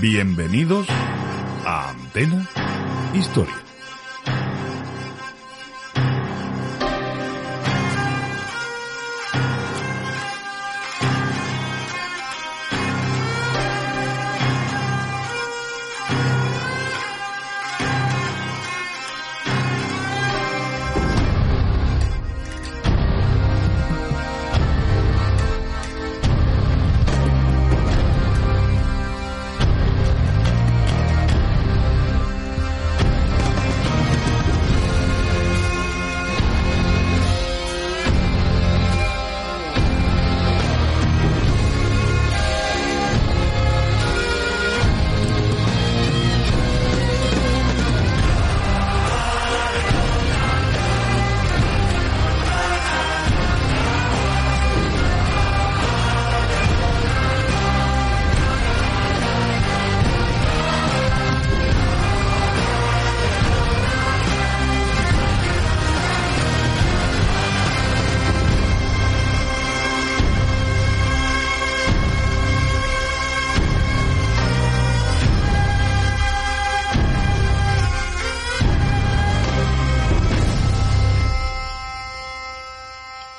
Bienvenidos a Antena Historia.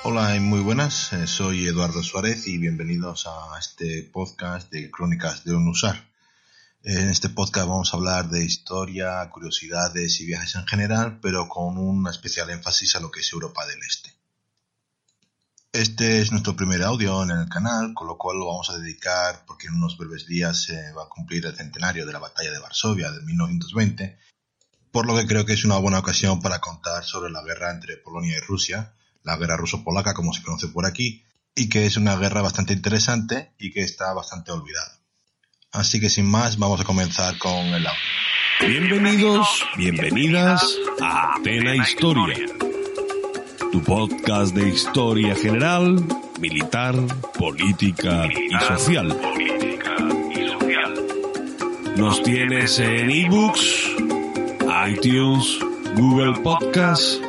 Hola y muy buenas, eh, soy Eduardo Suárez y bienvenidos a este podcast de Crónicas de un Usar. En este podcast vamos a hablar de historia, curiosidades y viajes en general, pero con un especial énfasis a lo que es Europa del Este. Este es nuestro primer audio en el canal, con lo cual lo vamos a dedicar porque en unos breves días se va a cumplir el centenario de la batalla de Varsovia de 1920, por lo que creo que es una buena ocasión para contar sobre la guerra entre Polonia y Rusia, la guerra ruso-polaca como se conoce por aquí, y que es una guerra bastante interesante y que está bastante olvidada. Así que sin más, vamos a comenzar con el audio. Bienvenidos, bienvenidas a Atena Historia, tu podcast de historia general, militar, política y social. Nos tienes en ebooks, iTunes, Google Podcasts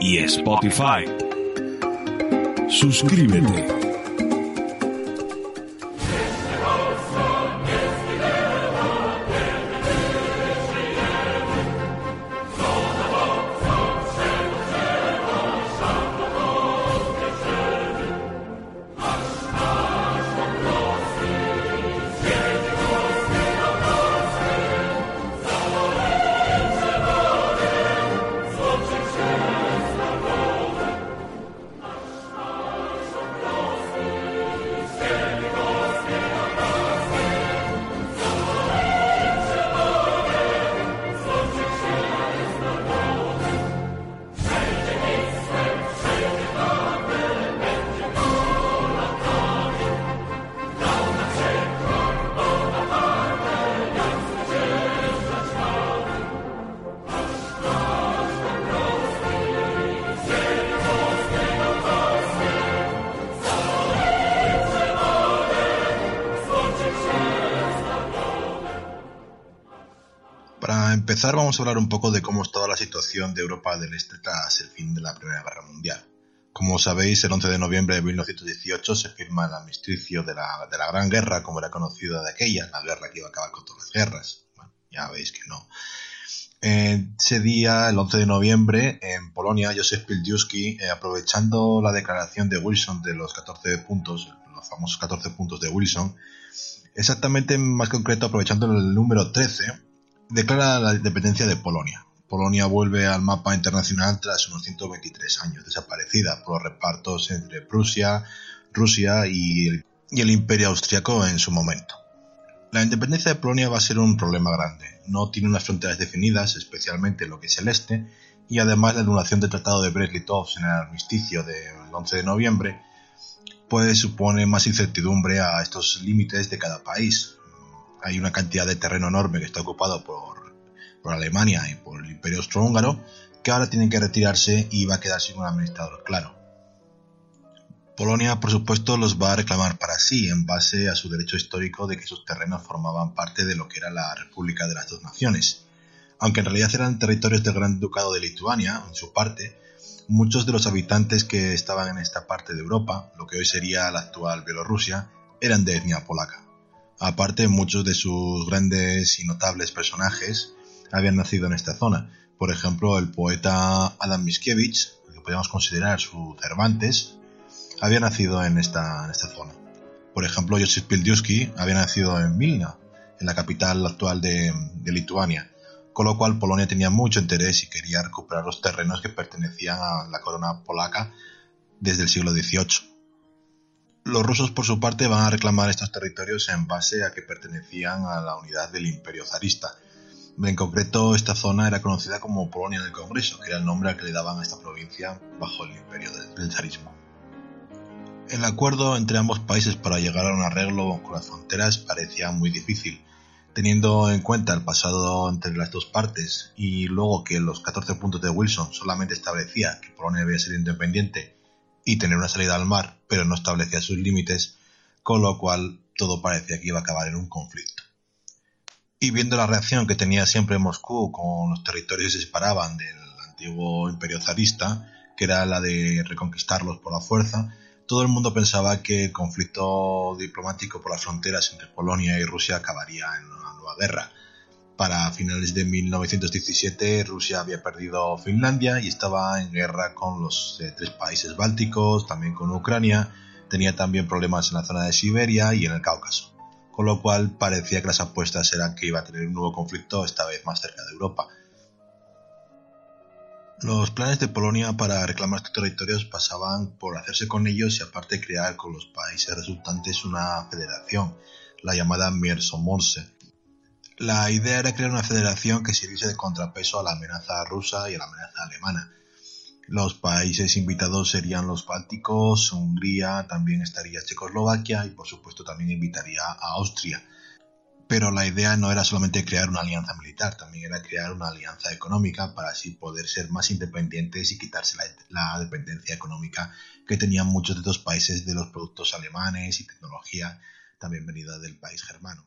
y Spotify. Suscríbete. Para empezar vamos a hablar un poco de cómo estaba la situación de Europa del Este tras el fin de la Primera Guerra Mundial. Como sabéis, el 11 de noviembre de 1918 se firma el armisticio de la, de la Gran Guerra, como era conocida de aquella, la guerra que iba a acabar con todas las guerras. Bueno, ya veis que no. Ese día, el 11 de noviembre, en Polonia, Józef Pildiuski, eh, aprovechando la declaración de Wilson de los 14 puntos, los famosos 14 puntos de Wilson, exactamente más concreto aprovechando el número 13, declara la independencia de Polonia. Polonia vuelve al mapa internacional tras unos 123 años, desaparecida por los repartos entre Prusia, Rusia y el, Imperio Austriaco en su momento. La independencia de Polonia va a ser un problema grande. No tiene unas fronteras definidas, especialmente en lo que es el este, y además la anulación del Tratado de Brest-Litovsk en el armisticio del 11 de noviembre, pues supone más incertidumbre a estos límites de cada país. Hay una cantidad de terreno enorme que está ocupado por, Alemania y por el Imperio Austrohúngaro que ahora tienen que retirarse y va a quedar sin un administrador claro. Polonia, por supuesto, los va a reclamar para sí en base a su derecho histórico de que sus terrenos formaban parte de lo que era la República de las Dos Naciones. Aunque en realidad eran territorios del Gran Ducado de Lituania, en su parte, muchos de los habitantes que estaban en esta parte de Europa, lo que hoy sería la actual Bielorrusia, eran de etnia polaca. Aparte, muchos de sus grandes y notables personajes habían nacido en esta zona. Por ejemplo, el poeta Adam Mickiewicz, que podríamos considerar su Cervantes, había nacido en esta, zona. Por ejemplo, Josip Pildiuski había nacido en Vilna, en la capital actual de, de Lituania, con lo cual Polonia tenía mucho interés y quería recuperar los terrenos que pertenecían a la corona polaca desde el siglo XVIII. Los rusos, por su parte, van a reclamar estos territorios en base a que pertenecían a la unidad del imperio zarista. En concreto, esta zona era conocida como Polonia del Congreso, que era el nombre que le daban a esta provincia bajo el imperio del zarismo. El acuerdo entre ambos países para llegar a un arreglo con las fronteras parecía muy difícil, teniendo en cuenta el pasado entre las dos partes y luego que los 14 puntos de Wilson solamente establecía que Polonia debía ser independiente y tener una salida al mar, pero no establecía sus límites, con lo cual todo parecía que iba a acabar en un conflicto. Y viendo la reacción que tenía siempre Moscú con los territorios que se separaban del antiguo imperio zarista, que era la de reconquistarlos por la fuerza, todo el mundo pensaba que el conflicto diplomático por las fronteras entre Polonia y Rusia acabaría en una nueva guerra. Para finales de 1917 Rusia había perdido Finlandia y estaba en guerra con los eh, tres países bálticos, también con Ucrania, tenía también problemas en la zona de Siberia y en el Cáucaso, con lo cual parecía que las apuestas eran que iba a tener un nuevo conflicto esta vez más cerca de Europa. Los planes de Polonia para reclamar estos territorios pasaban por hacerse con ellos y aparte crear con los países resultantes una federación, la llamada Miersomorse. La idea era crear una federación que sirviese de contrapeso a la amenaza rusa y a la amenaza alemana. Los países invitados serían los Bálticos, Hungría, también estaría Checoslovaquia y por supuesto también invitaría a Austria pero la idea no era solamente crear una alianza militar, también era crear una alianza económica para así poder ser más independientes y quitarse la, dependencia económica que tenían muchos de estos países de los productos alemanes y tecnología también venida del país germano.